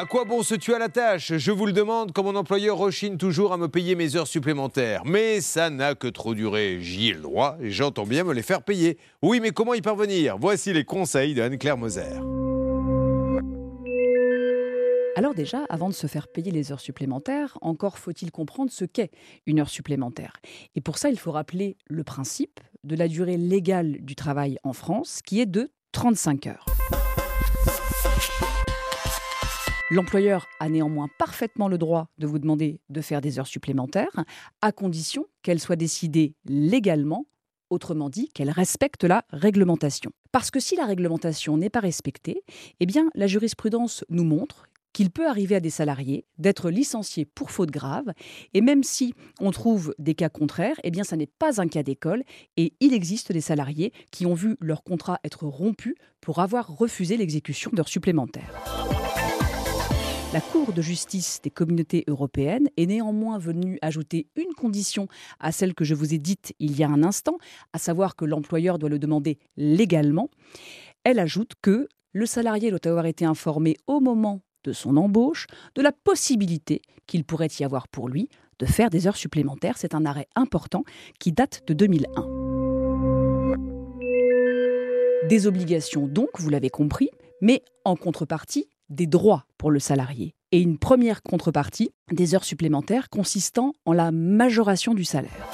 À quoi bon se tuer à la tâche? Je vous le demande quand mon employeur rechigne toujours à me payer mes heures supplémentaires. Mais ça n'a que trop duré. J'y ai le droit et j'entends bien me les faire payer. Oui, mais comment y parvenir? Voici les conseils de Anne-Claire Moser. Alors déjà, avant de se faire payer les heures supplémentaires, encore faut-il comprendre ce qu'est une heure supplémentaire. Et pour ça, il faut rappeler le principe de la durée légale du travail en France, qui est de 35 heures. L'employeur a néanmoins parfaitement le droit de vous demander de faire des heures supplémentaires, à condition qu'elles soient décidées légalement, autrement dit qu'elles respectent la réglementation. Parce que si la réglementation n'est pas respectée, eh bien la jurisprudence nous montre qu'il peut arriver à des salariés d'être licenciés pour faute grave, et même si on trouve des cas contraires, eh bien ça n'est pas un cas d'école, et il existe des salariés qui ont vu leur contrat être rompu pour avoir refusé l'exécution d'heures supplémentaires. La Cour de justice des communautés européennes est néanmoins venue ajouter une condition à celle que je vous ai dite il y a un instant, à savoir que l'employeur doit le demander légalement. Elle ajoute que le salarié doit avoir été informé au moment de son embauche de la possibilité qu'il pourrait y avoir pour lui de faire des heures supplémentaires. C'est un arrêt important qui date de 2001. Des obligations donc, vous l'avez compris, mais en contrepartie, des droits pour le salarié et une première contrepartie, des heures supplémentaires consistant en la majoration du salaire.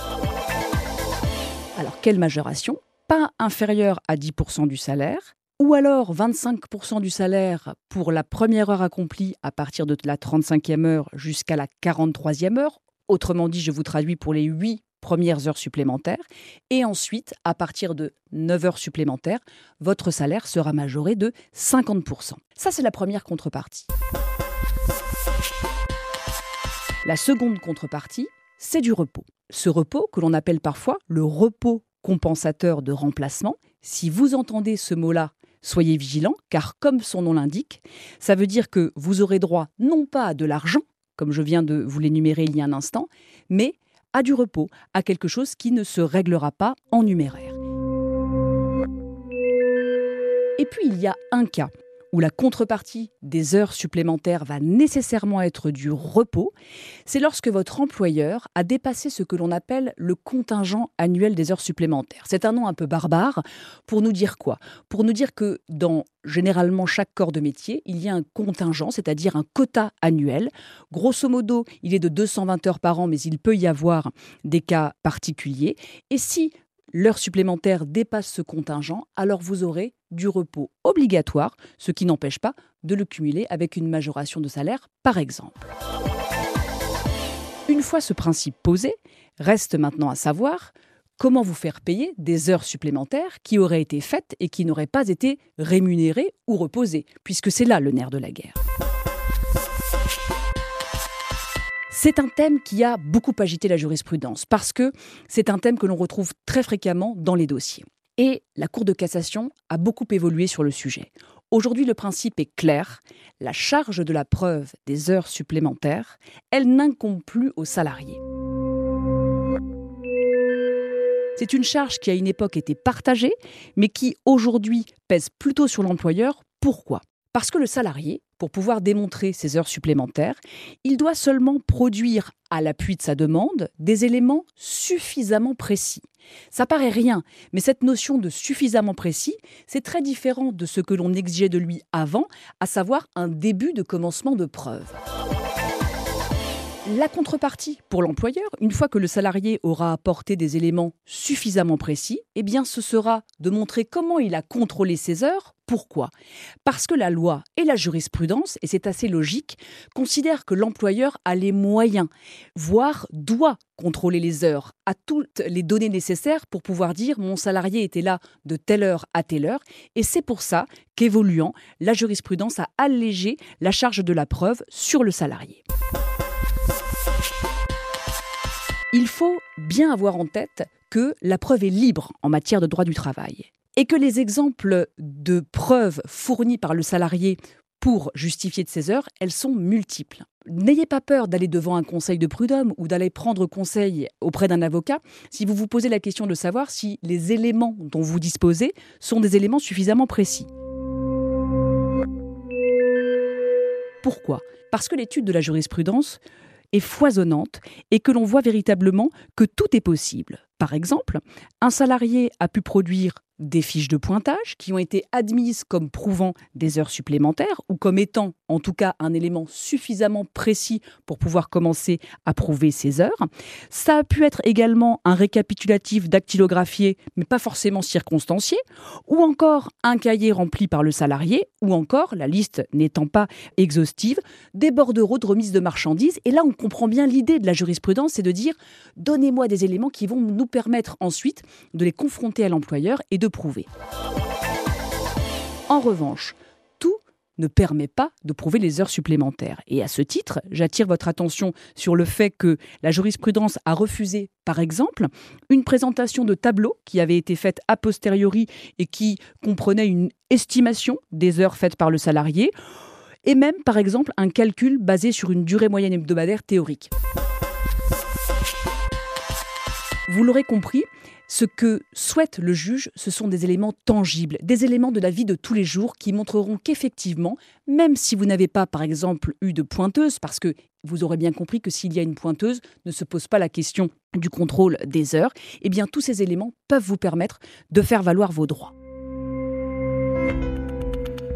Alors quelle majoration? Pas inférieure à 10% du salaire, ou alors 25% du salaire pour la première heure accomplie à partir de la 35e heure jusqu'à la 43e heure? Autrement dit, je vous traduis pour les 8 premières heures supplémentaires. Et ensuite, à partir de 9 heures supplémentaires, votre salaire sera majoré de 50%. Ça, c'est la première contrepartie. La seconde contrepartie, c'est du repos. Ce repos, que l'on appelle parfois le repos compensateur de remplacement, si vous entendez ce mot-là, soyez vigilant, car comme son nom l'indique, ça veut dire que vous aurez droit non pas à de l'argent, comme je viens de vous l'énumérer il y a un instant, mais à du repos, à quelque chose qui ne se réglera pas en numéraire. Et puis il y a un cas où la contrepartie des heures supplémentaires va nécessairement être du repos, c'est lorsque votre employeur a dépassé ce que l'on appelle le contingent annuel des heures supplémentaires. C'est un nom un peu barbare pour nous dire quoi? Pour nous dire que dans généralement chaque corps de métier, il y a un contingent, c'est-à-dire un quota annuel. Grosso modo, il est de 220 heures par an, mais il peut y avoir des cas particuliers. Et si l'heure supplémentaire dépasse ce contingent, alors vous aurez du repos obligatoire, ce qui n'empêche pas de le cumuler avec une majoration de salaire, par exemple. Une fois ce principe posé, reste maintenant à savoir comment vous faire payer des heures supplémentaires qui auraient été faites et qui n'auraient pas été rémunérées ou reposées, puisque c'est là le nerf de la guerre. C'est un thème qui a beaucoup agité la jurisprudence parce que c'est un thème que l'on retrouve très fréquemment dans les dossiers. Et la Cour de cassation a beaucoup évolué sur le sujet. Aujourd'hui, le principe est clair. La charge de la preuve des heures supplémentaires, elle n'incombe plus aux salariés. C'est une charge qui à une époque était partagée, mais qui aujourd'hui pèse plutôt sur l'employeur. Pourquoi? Parce que le salarié, pour pouvoir démontrer ses heures supplémentaires, il doit seulement produire à l'appui de sa demande des éléments suffisamment précis. Ça paraît rien, mais cette notion de suffisamment précis, c'est très différent de ce que l'on exigeait de lui avant, à savoir un début de commencement de preuve. La contrepartie pour l'employeur, une fois que le salarié aura apporté des éléments suffisamment précis, eh bien ce sera de montrer comment il a contrôlé ses heures. Pourquoi? Parce que la loi et la jurisprudence, et c'est assez logique, considèrent que l'employeur a les moyens, voire doit contrôler les heures, a toutes les données nécessaires pour pouvoir dire mon salarié était là de telle heure à telle heure, et c'est pour ça qu'évoluant, la jurisprudence a allégé la charge de la preuve sur le salarié. Il faut bien avoir en tête que la preuve est libre en matière de droit du travail et que les exemples de preuves fournies par le salarié pour justifier de ces heures, elles sont multiples. N'ayez pas peur d'aller devant un conseil de prud'homme ou d'aller prendre conseil auprès d'un avocat si vous vous posez la question de savoir si les éléments dont vous disposez sont des éléments suffisamment précis. Pourquoi? Parce que l'étude de la jurisprudence est foisonnante et que l'on voit véritablement que tout est possible. Par exemple, un salarié a pu produire des fiches de pointage qui ont été admises comme prouvant des heures supplémentaires ou comme étant en tout cas un élément suffisamment précis pour pouvoir commencer à prouver ces heures. Ça a pu être également un récapitulatif dactylographié mais pas forcément circonstancié ou encore un cahier rempli par le salarié ou encore, la liste n'étant pas exhaustive, des bordereaux de remise de marchandises. Et là, on comprend bien l'idée de la jurisprudence, c'est de dire donnez-moi des éléments qui vont nous permettre ensuite de les confronter à l'employeur et de prouver. En revanche, tout ne permet pas de prouver les heures supplémentaires. Et à ce titre, j'attire votre attention sur le fait que la jurisprudence a refusé, par exemple, une présentation de tableau qui avait été faite a posteriori et qui comprenait une estimation des heures faites par le salarié, et même, par exemple, un calcul basé sur une durée moyenne hebdomadaire théorique. Vous l'aurez compris, ce que souhaite le juge, ce sont des éléments tangibles, des éléments de la vie de tous les jours qui montreront qu'effectivement, même si vous n'avez pas, par exemple, eu de pointeuse, parce que vous aurez bien compris que s'il y a une pointeuse, ne se pose pas la question du contrôle des heures, eh bien tous ces éléments peuvent vous permettre de faire valoir vos droits.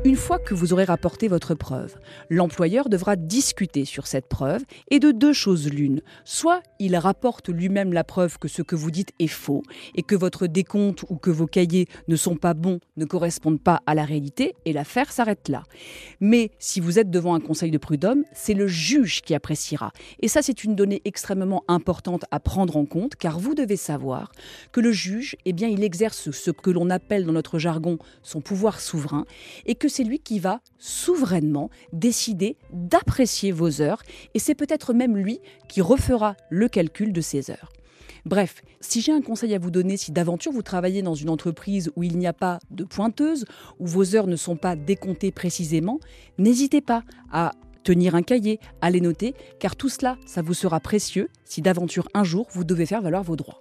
Une fois que vous aurez rapporté votre preuve, l'employeur devra discuter sur cette preuve et de deux choses l'une. Soit il rapporte lui-même la preuve que ce que vous dites est faux et que votre décompte ou que vos cahiers ne sont pas bons, ne correspondent pas à la réalité et l'affaire s'arrête là. Mais si vous êtes devant un conseil de prud'homme, c'est le juge qui appréciera. Et ça, c'est une donnée extrêmement importante à prendre en compte car vous devez savoir que le juge, eh bien, il exerce ce que l'on appelle dans notre jargon son pouvoir souverain et c'est lui qui va souverainement décider d'apprécier vos heures et c'est peut-être même lui qui refera le calcul de ces heures. Bref, si j'ai un conseil à vous donner, si d'aventure vous travaillez dans une entreprise où il n'y a pas de pointeuse, où vos heures ne sont pas décomptées précisément, n'hésitez pas à tenir un cahier, à les noter, car tout cela, ça vous sera précieux si d'aventure un jour vous devez faire valoir vos droits.